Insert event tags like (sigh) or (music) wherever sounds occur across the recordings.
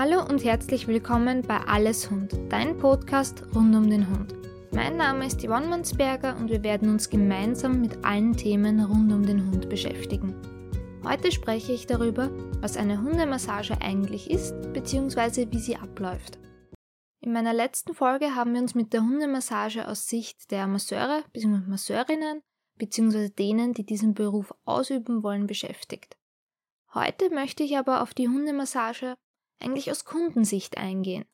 Hallo und herzlich willkommen bei Alles Hund, dein Podcast rund um den Hund. Mein Name ist Yvonne Mansberger und wir werden uns gemeinsam mit allen Themen rund um den Hund beschäftigen. Heute spreche ich darüber, was eine Hundemassage eigentlich ist bzw. wie sie abläuft. In meiner letzten Folge haben wir uns mit der Hundemassage aus Sicht der Masseure bzw. Masseurinnen bzw. denen, die diesen Beruf ausüben wollen, beschäftigt. Heute möchte ich aber auf die Hundemassage eigentlich aus Kundensicht eingehen.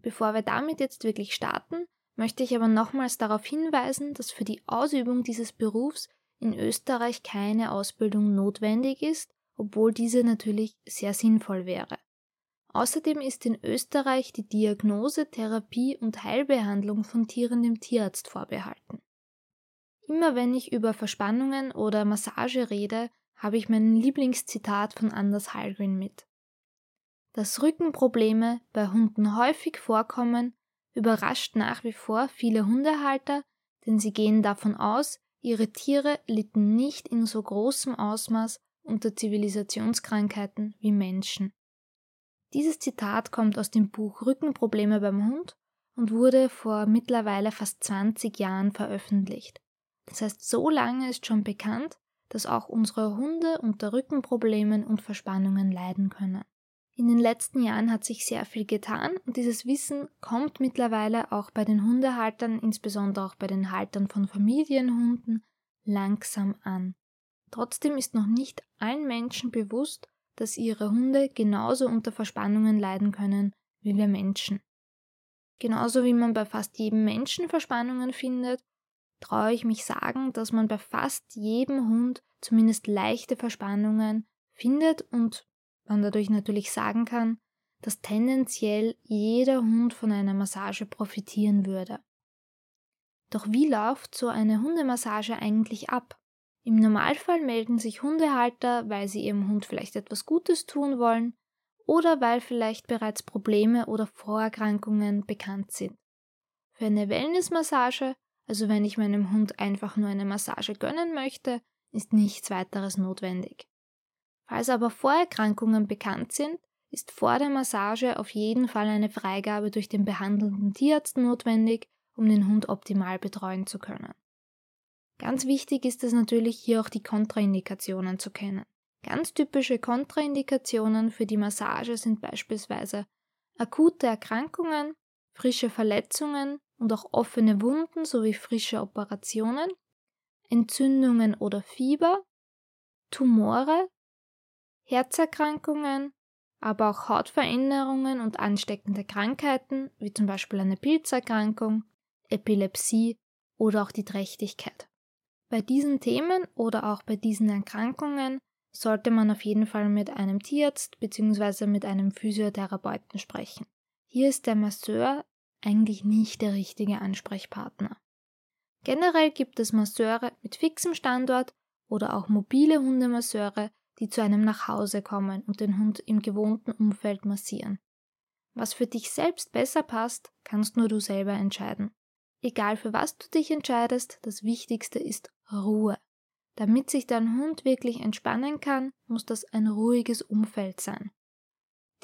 Bevor wir damit jetzt wirklich starten, möchte ich aber nochmals darauf hinweisen, dass für die Ausübung dieses Berufs in Österreich keine Ausbildung notwendig ist, obwohl diese natürlich sehr sinnvoll wäre. Außerdem ist in Österreich die Diagnose, Therapie und Heilbehandlung von Tieren dem Tierarzt vorbehalten. Immer wenn ich über Verspannungen oder Massage rede, habe ich mein Lieblingszitat von Anders Hallgren mit. Dass Rückenprobleme bei Hunden häufig vorkommen, überrascht nach wie vor viele Hundehalter, denn sie gehen davon aus, ihre Tiere litten nicht in so großem Ausmaß unter Zivilisationskrankheiten wie Menschen. Dieses Zitat kommt aus dem Buch Rückenprobleme beim Hund und wurde vor mittlerweile fast 20 Jahren veröffentlicht. Das heißt, so lange ist schon bekannt, dass auch unsere Hunde unter Rückenproblemen und Verspannungen leiden können. In den letzten Jahren hat sich sehr viel getan und dieses Wissen kommt mittlerweile auch bei den Hundehaltern, insbesondere auch bei den Haltern von Familienhunden, langsam an. Trotzdem ist noch nicht allen Menschen bewusst, dass ihre Hunde genauso unter Verspannungen leiden können wie wir Menschen. Genauso wie man bei fast jedem Menschen Verspannungen findet, traue ich mich sagen, dass man bei fast jedem Hund zumindest leichte Verspannungen findet und man dadurch natürlich sagen kann, dass tendenziell jeder Hund von einer Massage profitieren würde. Doch wie läuft so eine Hundemassage eigentlich ab? Im Normalfall melden sich Hundehalter, weil sie ihrem Hund vielleicht etwas Gutes tun wollen oder weil vielleicht bereits Probleme oder Vorerkrankungen bekannt sind. Für eine Wellnessmassage, also wenn ich meinem Hund einfach nur eine Massage gönnen möchte, ist nichts weiteres notwendig. Falls aber Vorerkrankungen bekannt sind, ist vor der Massage auf jeden Fall eine Freigabe durch den behandelnden Tierarzt notwendig, um den Hund optimal betreuen zu können. Ganz wichtig ist es natürlich hier auch die Kontraindikationen zu kennen. Ganz typische Kontraindikationen für die Massage sind beispielsweise akute Erkrankungen, frische Verletzungen und auch offene Wunden sowie frische Operationen, Entzündungen oder Fieber, Tumore Herzerkrankungen, aber auch Hautveränderungen und ansteckende Krankheiten, wie zum Beispiel eine Pilzerkrankung, Epilepsie oder auch die Trächtigkeit. Bei diesen Themen oder auch bei diesen Erkrankungen sollte man auf jeden Fall mit einem Tierarzt bzw. mit einem Physiotherapeuten sprechen. Hier ist der Masseur eigentlich nicht der richtige Ansprechpartner. Generell gibt es Masseure mit fixem Standort oder auch mobile Hundemasseure, die zu einem nach Hause kommen und den Hund im gewohnten Umfeld massieren. Was für dich selbst besser passt, kannst nur du selber entscheiden. Egal für was du dich entscheidest, das Wichtigste ist Ruhe. Damit sich dein Hund wirklich entspannen kann, muss das ein ruhiges Umfeld sein.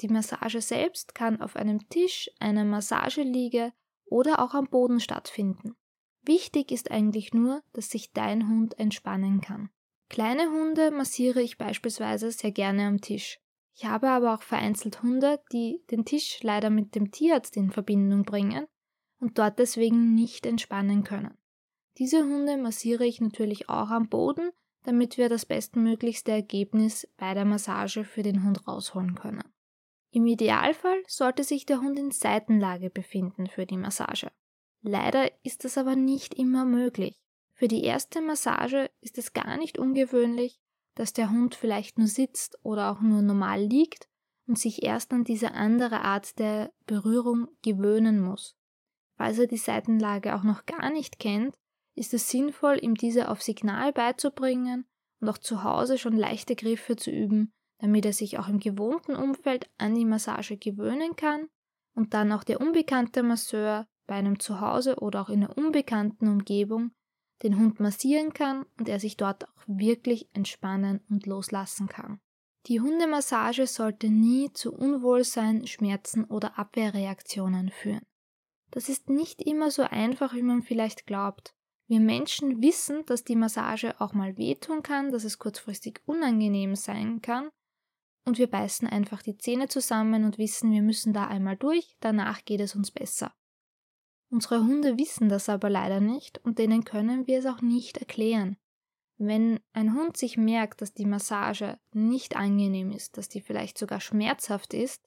Die Massage selbst kann auf einem Tisch, einer Massageliege oder auch am Boden stattfinden. Wichtig ist eigentlich nur, dass sich dein Hund entspannen kann. Kleine Hunde massiere ich beispielsweise sehr gerne am Tisch. Ich habe aber auch vereinzelt Hunde, die den Tisch leider mit dem Tierarzt in Verbindung bringen und dort deswegen nicht entspannen können. Diese Hunde massiere ich natürlich auch am Boden, damit wir das bestmöglichste Ergebnis bei der Massage für den Hund rausholen können. Im Idealfall sollte sich der Hund in Seitenlage befinden für die Massage. Leider ist das aber nicht immer möglich. Für die erste Massage ist es gar nicht ungewöhnlich, dass der Hund vielleicht nur sitzt oder auch nur normal liegt und sich erst an diese andere Art der Berührung gewöhnen muss. Falls er die Seitenlage auch noch gar nicht kennt, ist es sinnvoll, ihm diese auf Signal beizubringen und auch zu Hause schon leichte Griffe zu üben, damit er sich auch im gewohnten Umfeld an die Massage gewöhnen kann und dann auch der unbekannte Masseur bei einem Zuhause oder auch in einer unbekannten Umgebung den Hund massieren kann und er sich dort auch wirklich entspannen und loslassen kann. Die Hundemassage sollte nie zu Unwohlsein, Schmerzen oder Abwehrreaktionen führen. Das ist nicht immer so einfach, wie man vielleicht glaubt. Wir Menschen wissen, dass die Massage auch mal wehtun kann, dass es kurzfristig unangenehm sein kann, und wir beißen einfach die Zähne zusammen und wissen, wir müssen da einmal durch, danach geht es uns besser. Unsere Hunde wissen das aber leider nicht und denen können wir es auch nicht erklären. Wenn ein Hund sich merkt, dass die Massage nicht angenehm ist, dass die vielleicht sogar schmerzhaft ist,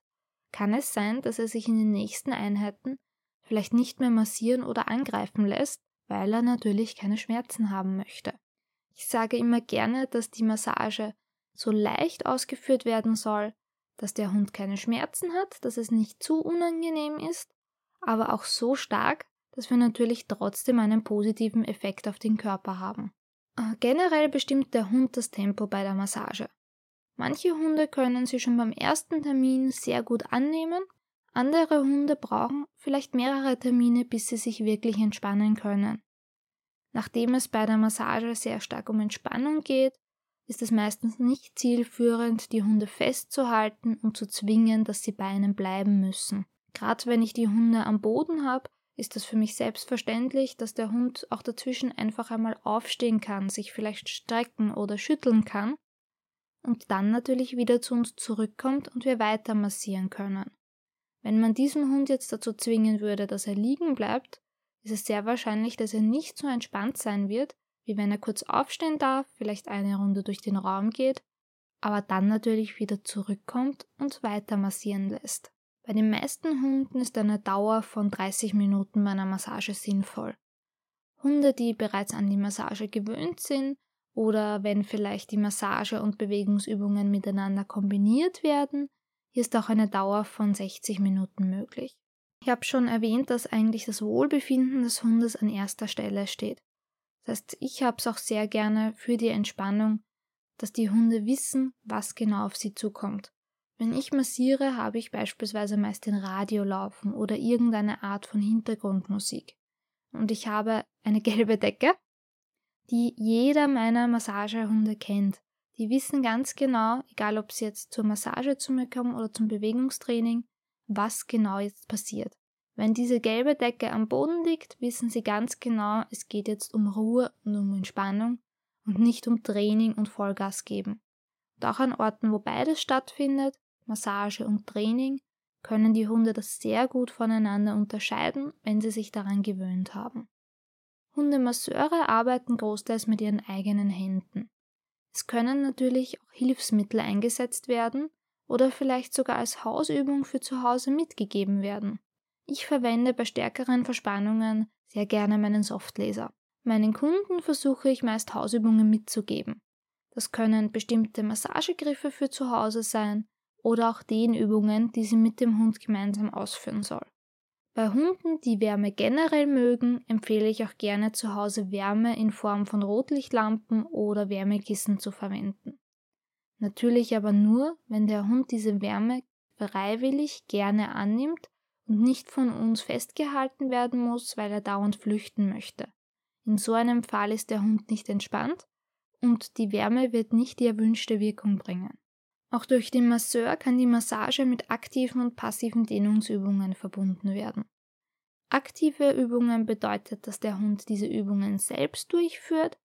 kann es sein, dass er sich in den nächsten Einheiten vielleicht nicht mehr massieren oder angreifen lässt, weil er natürlich keine Schmerzen haben möchte. Ich sage immer gerne, dass die Massage so leicht ausgeführt werden soll, dass der Hund keine Schmerzen hat, dass es nicht zu unangenehm ist, aber auch so stark, dass wir natürlich trotzdem einen positiven Effekt auf den Körper haben. Äh, generell bestimmt der Hund das Tempo bei der Massage. Manche Hunde können sie schon beim ersten Termin sehr gut annehmen, andere Hunde brauchen vielleicht mehrere Termine, bis sie sich wirklich entspannen können. Nachdem es bei der Massage sehr stark um Entspannung geht, ist es meistens nicht zielführend, die Hunde festzuhalten und zu zwingen, dass sie bei einem bleiben müssen. Gerade wenn ich die Hunde am Boden habe, ist es für mich selbstverständlich, dass der Hund auch dazwischen einfach einmal aufstehen kann, sich vielleicht strecken oder schütteln kann und dann natürlich wieder zu uns zurückkommt und wir weiter massieren können. Wenn man diesen Hund jetzt dazu zwingen würde, dass er liegen bleibt, ist es sehr wahrscheinlich, dass er nicht so entspannt sein wird, wie wenn er kurz aufstehen darf, vielleicht eine Runde durch den Raum geht, aber dann natürlich wieder zurückkommt und weiter massieren lässt. Bei den meisten Hunden ist eine Dauer von 30 Minuten bei einer Massage sinnvoll. Hunde, die bereits an die Massage gewöhnt sind oder wenn vielleicht die Massage und Bewegungsübungen miteinander kombiniert werden, ist auch eine Dauer von 60 Minuten möglich. Ich habe schon erwähnt, dass eigentlich das Wohlbefinden des Hundes an erster Stelle steht. Das heißt, ich habe es auch sehr gerne für die Entspannung, dass die Hunde wissen, was genau auf sie zukommt. Wenn ich massiere, habe ich beispielsweise meist den Radio laufen oder irgendeine Art von Hintergrundmusik. Und ich habe eine (laughs) gelbe Decke, die jeder meiner Massagehunde kennt. Die wissen ganz genau, egal ob sie jetzt zur Massage zu mir kommen oder zum Bewegungstraining, was genau jetzt passiert. Wenn diese gelbe Decke am Boden liegt, wissen sie ganz genau, es geht jetzt um Ruhe und um Entspannung und nicht um Training und Vollgas geben. Und auch an Orten, wo beides stattfindet, Massage und Training, können die Hunde das sehr gut voneinander unterscheiden, wenn sie sich daran gewöhnt haben. Hundemasseure arbeiten großteils mit ihren eigenen Händen. Es können natürlich auch Hilfsmittel eingesetzt werden oder vielleicht sogar als Hausübung für zu Hause mitgegeben werden. Ich verwende bei stärkeren Verspannungen sehr gerne meinen Softlaser. Meinen Kunden versuche ich meist Hausübungen mitzugeben. Das können bestimmte Massagegriffe für zu Hause sein oder auch Dehnübungen, die sie mit dem Hund gemeinsam ausführen soll. Bei Hunden, die Wärme generell mögen, empfehle ich auch gerne zu Hause Wärme in Form von Rotlichtlampen oder Wärmekissen zu verwenden. Natürlich aber nur, wenn der Hund diese Wärme freiwillig gerne annimmt und nicht von uns festgehalten werden muss, weil er dauernd flüchten möchte. In so einem Fall ist der Hund nicht entspannt und die Wärme wird nicht die erwünschte Wirkung bringen. Auch durch den Masseur kann die Massage mit aktiven und passiven Dehnungsübungen verbunden werden. Aktive Übungen bedeutet, dass der Hund diese Übungen selbst durchführt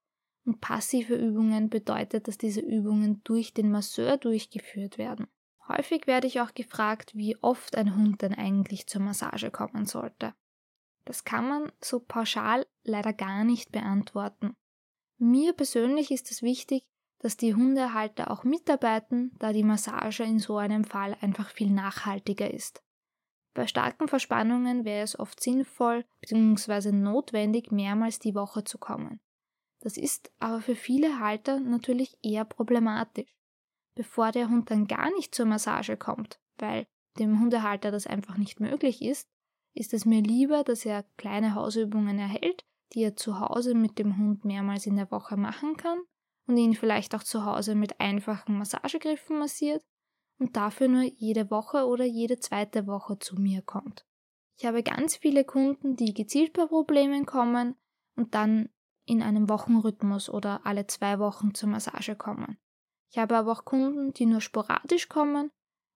und passive Übungen bedeutet, dass diese Übungen durch den Masseur durchgeführt werden. Häufig werde ich auch gefragt, wie oft ein Hund denn eigentlich zur Massage kommen sollte. Das kann man so pauschal leider gar nicht beantworten. Mir persönlich ist es wichtig, dass die Hundehalter auch mitarbeiten, da die Massage in so einem Fall einfach viel nachhaltiger ist. Bei starken Verspannungen wäre es oft sinnvoll bzw. notwendig, mehrmals die Woche zu kommen. Das ist aber für viele Halter natürlich eher problematisch. Bevor der Hund dann gar nicht zur Massage kommt, weil dem Hundehalter das einfach nicht möglich ist, ist es mir lieber, dass er kleine Hausübungen erhält, die er zu Hause mit dem Hund mehrmals in der Woche machen kann und ihn vielleicht auch zu Hause mit einfachen Massagegriffen massiert und dafür nur jede Woche oder jede zweite Woche zu mir kommt. Ich habe ganz viele Kunden, die gezielt bei Problemen kommen und dann in einem Wochenrhythmus oder alle zwei Wochen zur Massage kommen. Ich habe aber auch Kunden, die nur sporadisch kommen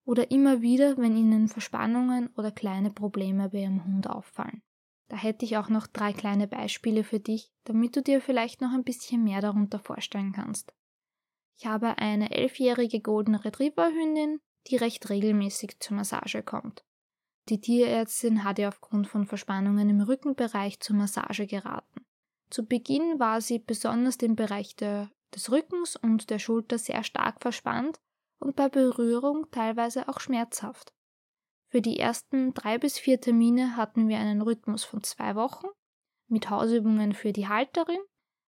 oder immer wieder, wenn ihnen Verspannungen oder kleine Probleme bei ihrem Hund auffallen. Da hätte ich auch noch drei kleine Beispiele für dich, damit du dir vielleicht noch ein bisschen mehr darunter vorstellen kannst. Ich habe eine elfjährige Golden Retriever Hündin, die recht regelmäßig zur Massage kommt. Die Tierärztin hat ihr aufgrund von Verspannungen im Rückenbereich zur Massage geraten. Zu Beginn war sie besonders im Bereich der, des Rückens und der Schulter sehr stark verspannt und bei Berührung teilweise auch schmerzhaft. Für die ersten drei bis vier Termine hatten wir einen Rhythmus von zwei Wochen mit Hausübungen für die Halterin.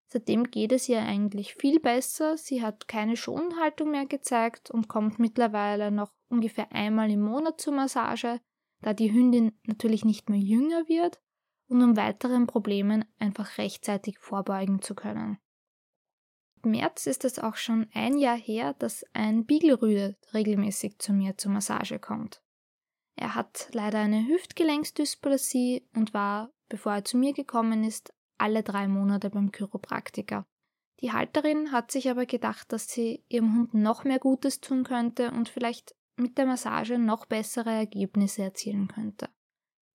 Seitdem geht es ihr eigentlich viel besser. Sie hat keine Schonhaltung mehr gezeigt und kommt mittlerweile noch ungefähr einmal im Monat zur Massage da die Hündin natürlich nicht mehr jünger wird und um weiteren Problemen einfach rechtzeitig vorbeugen zu können. Im März ist es auch schon ein Jahr her, dass ein Beagle regelmäßig zu mir zur Massage kommt. Er hat leider eine Hüftgelenksdysplasie und war, bevor er zu mir gekommen ist, alle drei Monate beim Chiropraktiker. Die Halterin hat sich aber gedacht, dass sie ihrem Hund noch mehr Gutes tun könnte und vielleicht mit der Massage noch bessere Ergebnisse erzielen könnte.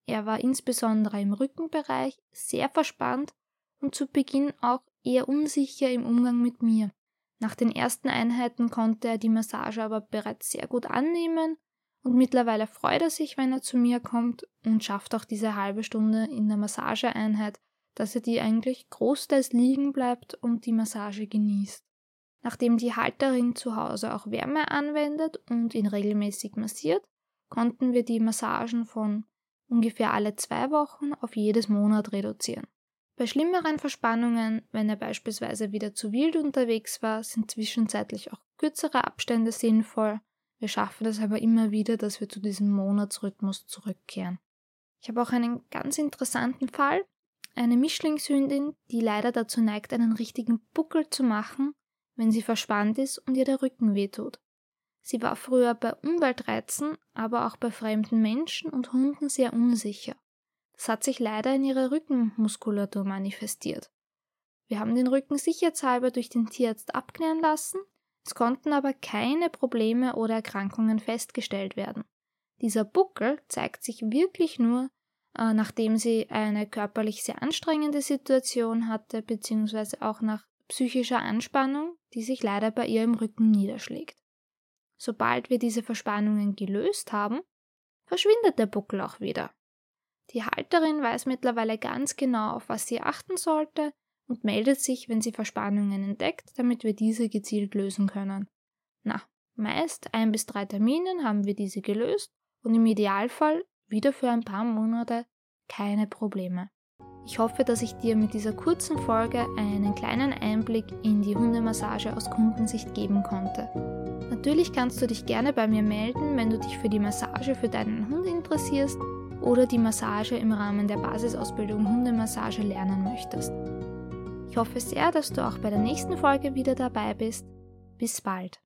Er war insbesondere im Rückenbereich sehr verspannt und zu Beginn auch eher unsicher im Umgang mit mir. Nach den ersten Einheiten konnte er die Massage aber bereits sehr gut annehmen und mittlerweile freut er sich, wenn er zu mir kommt und schafft auch diese halbe Stunde in der Massageeinheit, dass er die eigentlich großteils liegen bleibt und die Massage genießt. Nachdem die Halterin zu Hause auch Wärme anwendet und ihn regelmäßig massiert, konnten wir die Massagen von ungefähr alle zwei Wochen auf jedes Monat reduzieren. Bei schlimmeren Verspannungen, wenn er beispielsweise wieder zu wild unterwegs war, sind zwischenzeitlich auch kürzere Abstände sinnvoll. Wir schaffen es aber immer wieder, dass wir zu diesem Monatsrhythmus zurückkehren. Ich habe auch einen ganz interessanten Fall. Eine Mischlingshündin, die leider dazu neigt, einen richtigen Buckel zu machen, wenn sie verspannt ist und ihr der Rücken wehtut. Sie war früher bei Umweltreizen, aber auch bei fremden Menschen und Hunden sehr unsicher. Das hat sich leider in ihrer Rückenmuskulatur manifestiert. Wir haben den Rücken sicherheitshalber durch den Tierarzt abklären lassen, es konnten aber keine Probleme oder Erkrankungen festgestellt werden. Dieser Buckel zeigt sich wirklich nur, äh, nachdem sie eine körperlich sehr anstrengende Situation hatte, beziehungsweise auch nach psychischer Anspannung, die sich leider bei ihr im Rücken niederschlägt. Sobald wir diese Verspannungen gelöst haben, verschwindet der Buckel auch wieder. Die Halterin weiß mittlerweile ganz genau, auf was sie achten sollte und meldet sich, wenn sie Verspannungen entdeckt, damit wir diese gezielt lösen können. Na, meist ein bis drei Terminen haben wir diese gelöst und im Idealfall wieder für ein paar Monate keine Probleme. Ich hoffe, dass ich dir mit dieser kurzen Folge einen kleinen Einblick in die Hundemassage aus Kundensicht geben konnte. Natürlich kannst du dich gerne bei mir melden, wenn du dich für die Massage für deinen Hund interessierst oder die Massage im Rahmen der Basisausbildung Hundemassage lernen möchtest. Ich hoffe sehr, dass du auch bei der nächsten Folge wieder dabei bist. Bis bald.